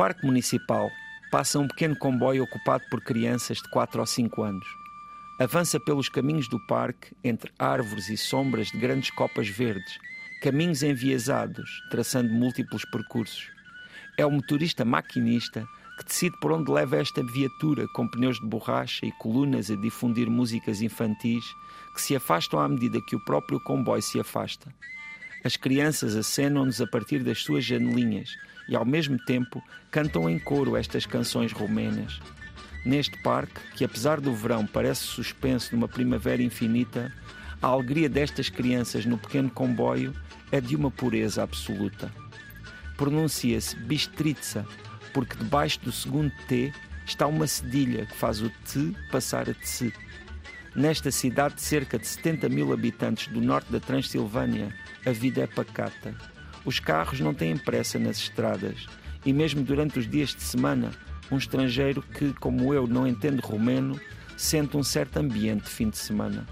Parque Municipal passa um pequeno comboio ocupado por crianças de 4 ou 5 anos. Avança pelos caminhos do parque entre árvores e sombras de grandes copas verdes, caminhos enviesados, traçando múltiplos percursos. É o motorista maquinista que decide por onde leva esta viatura com pneus de borracha e colunas a difundir músicas infantis que se afastam à medida que o próprio comboio se afasta. As crianças acenam-nos a partir das suas janelinhas e, ao mesmo tempo, cantam em coro estas canções romenas. Neste parque, que apesar do verão parece suspenso numa primavera infinita, a alegria destas crianças no pequeno comboio é de uma pureza absoluta. Pronuncia-se Bistritza, porque debaixo do segundo T está uma cedilha que faz o T passar a Tse. Nesta cidade de cerca de 70 mil habitantes do norte da Transilvânia, a vida é pacata. Os carros não têm pressa nas estradas e, mesmo durante os dias de semana, um estrangeiro que, como eu, não entende romeno, sente um certo ambiente de fim de semana.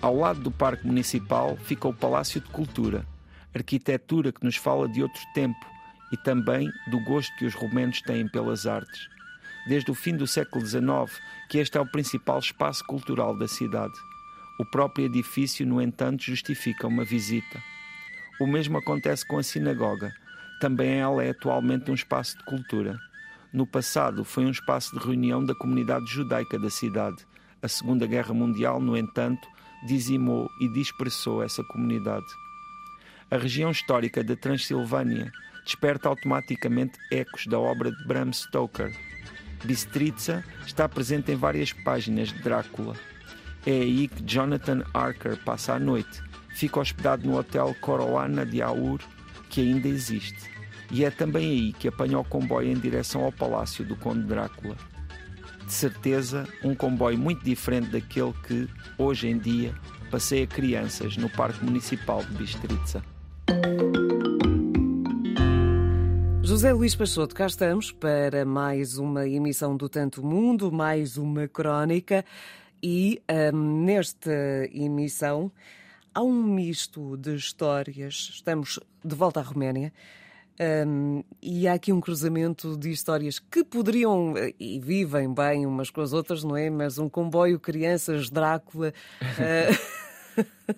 Ao lado do Parque Municipal fica o Palácio de Cultura, arquitetura que nos fala de outro tempo e também do gosto que os romenos têm pelas artes. Desde o fim do século XIX, que este é o principal espaço cultural da cidade. O próprio edifício, no entanto, justifica uma visita. O mesmo acontece com a sinagoga. Também ela é atualmente um espaço de cultura. No passado, foi um espaço de reunião da comunidade judaica da cidade. A Segunda Guerra Mundial, no entanto, dizimou e dispersou essa comunidade. A região histórica da Transilvânia desperta automaticamente ecos da obra de Bram Stoker. Bistritza está presente em várias páginas de Drácula. É aí que Jonathan Archer passa a noite. Fica hospedado no hotel Corolana de Aur, que ainda existe. E é também aí que apanha o comboio em direção ao palácio do Conde Drácula. De certeza, um comboio muito diferente daquele que, hoje em dia, passeia crianças no Parque Municipal de Bistritza. José Luís Pachoto, cá estamos para mais uma emissão do Tanto Mundo, mais uma crónica e um, nesta emissão há um misto de histórias. Estamos de volta à Roménia. Um, e há aqui um cruzamento de histórias que poderiam e vivem bem umas com as outras, não é? Mas um comboio, crianças, Drácula uh,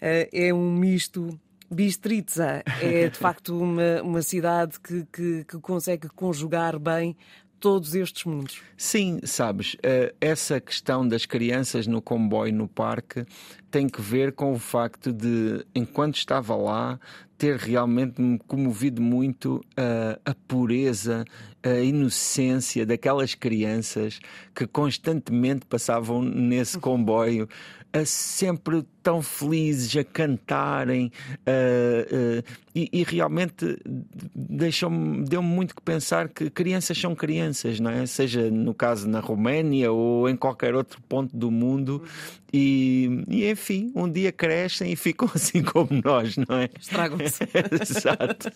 é um misto Bistritza é de facto uma, uma cidade que, que, que consegue conjugar bem todos estes mundos. Sim, sabes, eh, essa questão das crianças no comboio no parque tem que ver com o facto de, enquanto estava lá, ter realmente me comovido muito uh, a pureza, a inocência daquelas crianças que constantemente passavam nesse comboio uh, sempre tão felizes a cantarem uh, e, e, realmente deixou-me deu-me muito que pensar que crianças são crianças, não é? Seja no caso na Roménia ou em qualquer outro ponto do mundo e, e enfim, um dia crescem e ficam assim como nós, não é? Estragam-se. Exato.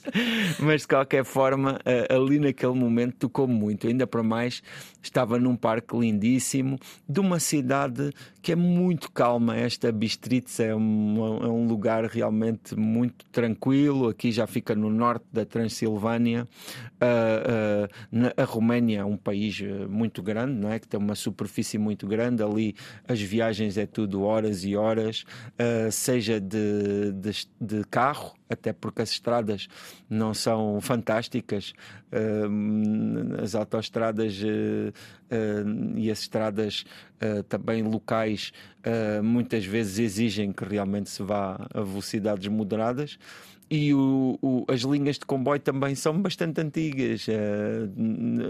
Mas de qualquer forma, uh, ali naquele momento tocou muito, ainda para mais estava num parque lindíssimo de uma cidade que é muito calma, esta Bistritz é um, é um lugar realmente muito tranquilo. Aqui já fica no norte da Transilvânia. Uh, uh, na, a Roménia é um país eh, muito grande, não é? Que tem uma superfície muito grande. Ali as viagens é tudo horas e horas, uh, seja de, de, de carro até porque as estradas não são fantásticas, as autoestradas uh, uh, e as estradas uh, também locais muitas vezes exigem que realmente se vá a velocidades moderadas e o, o, as linhas de comboio também são bastante antigas,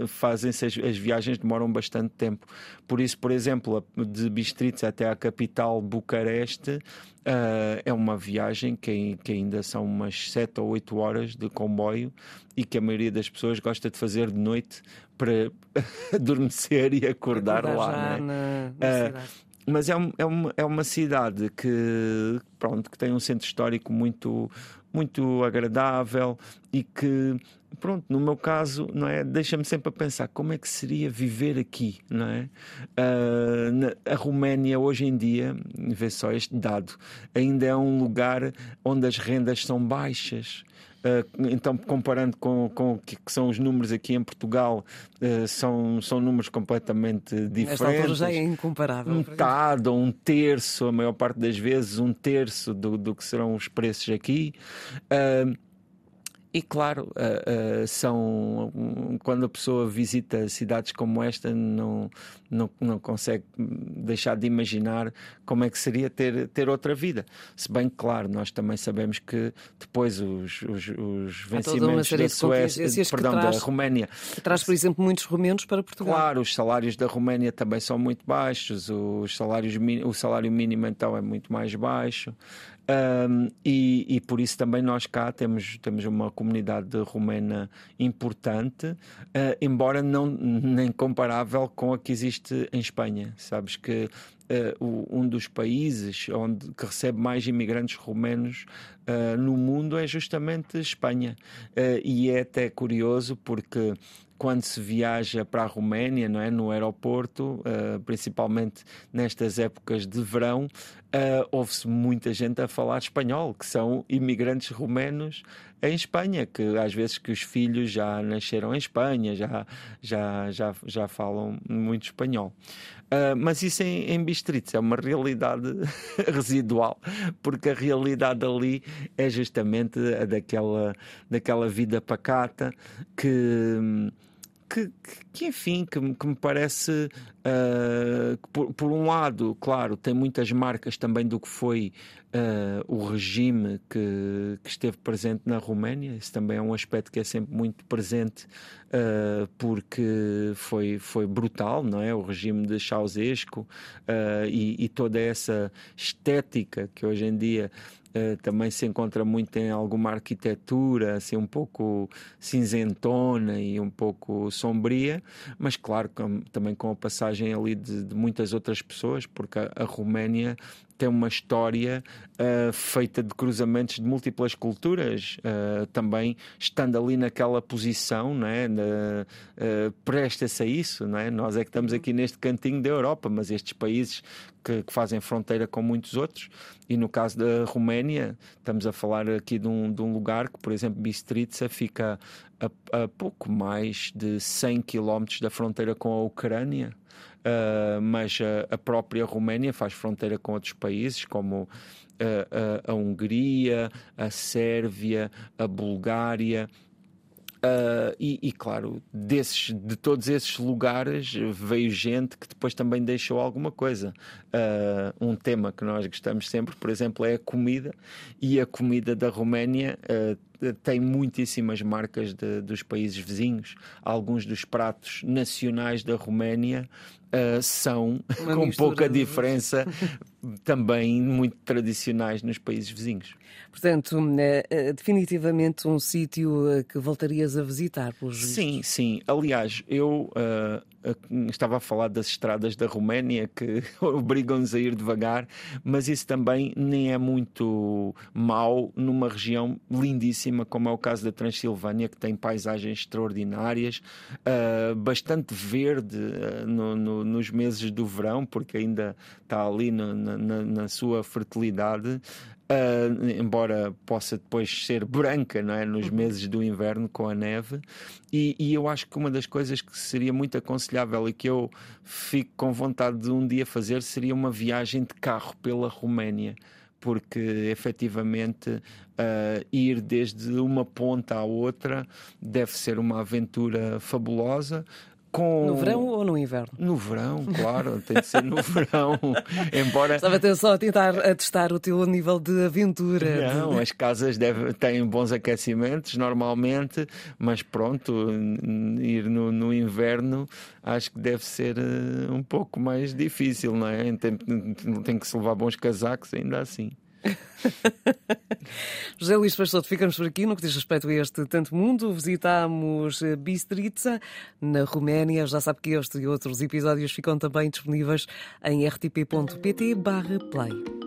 fazem-se as, as, viagens demoram bastante tempo. Por isso, por exemplo, de Bistritz até à capital Bucareste uh, é uma viagem que, que, ainda são umas 7 ou 8 horas de comboio e que a maioria das pessoas gosta de fazer de noite para adormecer e acordar, acordar lá. Né? Na, na uh, mas é, um, é, uma, é uma cidade que, pronto, que tem um centro histórico muito, muito agradável e que pronto, no meu caso, não é, deixa-me sempre a pensar como é que seria viver aqui, não é? Uh, na, a Roménia hoje em dia, vê só este dado, ainda é um lugar onde as rendas são baixas. Então, comparando com, com o que são os números aqui em Portugal, são, são números completamente diferentes. Nesta altura já é incomparável. Metade ou um terço, a maior parte das vezes, um terço do, do que serão os preços aqui. Uh, e claro, são quando a pessoa visita cidades como esta, não, não, não consegue deixar de imaginar como é que seria ter, ter outra vida. Se bem que, claro, nós também sabemos que depois os, os, os vencimentos da Suécia, perdão, traz, da Roménia. Traz, por exemplo, muitos romenos para Portugal. Claro, os salários da Roménia também são muito baixos, os salários, o salário mínimo então é muito mais baixo. Um, e, e, por isso também nós cá temos, temos uma comunidade romena importante, uh, embora não nem comparável com a que existe em Espanha. Sabes que uh, um dos países onde que recebe mais imigrantes romenos uh, no mundo é justamente Espanha. e é até curioso porque quando se viaja para a Roménia, não é, no aeroporto, uh, principalmente nestas épocas de verão, uh, ouve-se muita gente a falar espanhol, que são imigrantes romenos em Espanha, que às vezes que os filhos já nasceram em Espanha, já, já, já, já falam muito espanhol. Uh, mas isso em, em Bistritz é uma realidade residual, porque a realidade ali é justamente a daquela, daquela vida pacata que que, que, enfim, que, que me parece, uh, por, por, um lado, claro, tem muitas marcas também do que foi uh, o regime que, que, esteve presente na Roménia. Isso também é um aspecto que é sempre muito presente uh, porque foi, foi brutal, não é? O regime de Ceausescu e, e toda essa estética que hoje em dia Uh, também se encontra muito em alguma arquitetura, assim um pouco cinzentona e um pouco sombria, mas claro, com, também com a passagem ali de, de muitas outras pessoas, porque a, a Roménia tem uma história uh, feita de cruzamentos de múltiplas culturas, uh, também estando ali naquela posição, não é? Uh, presta-se a isso, não é? Nós é que estamos aqui neste cantinho da Europa, mas estes países que, que, fazem fronteira com muitos outros, e no caso da Roménia, estamos a falar aqui de um, de um lugar que, por exemplo, Bistrica fica a, a pouco mais de 100 quilómetros da fronteira com a Ucrânia. Uh, mas a, a, própria Roménia faz fronteira com outros países como a, a, a Hungria, a Sérvia, a Bulgária. Uh, e, e, claro, desses, de todos esses lugares veio gente que depois também deixou alguma coisa. Uh, um tema que nós gostamos sempre, por exemplo, é a comida, e a comida da Roménia uh, tem muitíssimas marcas de, dos países vizinhos. Alguns dos pratos nacionais da Roménia uh, são, Uma com pouca diferença, também muito tradicionais nos países vizinhos. Portanto, é definitivamente um sítio que voltarias a visitar, pelos Sim, sim. Aliás, eu uh, estava a falar das estradas da Roménia que obrigam-nos a ir devagar, mas isso também nem é muito mau numa região lindíssima, como é o caso da Transilvânia, que tem paisagens extraordinárias, uh, bastante verde uh, no, no, nos meses do verão, porque ainda está ali no, na, na, sua fertilidade. Uh, embora possa depois ser branca não é? nos uhum. meses do inverno com a neve. E, e, eu acho que uma das coisas que seria muito aconselhável e que eu fico com vontade de um dia fazer seria uma viagem de carro pela Roménia. Porque efetivamente uh, ir desde uma ponta à outra deve ser uma aventura fabulosa. Com... No verão ou no inverno? No verão, claro, tem de ser no verão. Embora. Estava até só a tentar a testar o teu nível de aventura. Não, as casas devem, têm bons aquecimentos normalmente, mas pronto, ir no, no inverno acho que deve ser uh, um pouco mais difícil, não é? Tem, tem que se levar bons casacos ainda assim. José Luís Pastoto, ficamos por aqui no que diz respeito a este tanto mundo. Visitámos eh, Bistrica, na Roménia. Já sabe que este e outros episódios ficam também disponíveis em rtp.pt/play.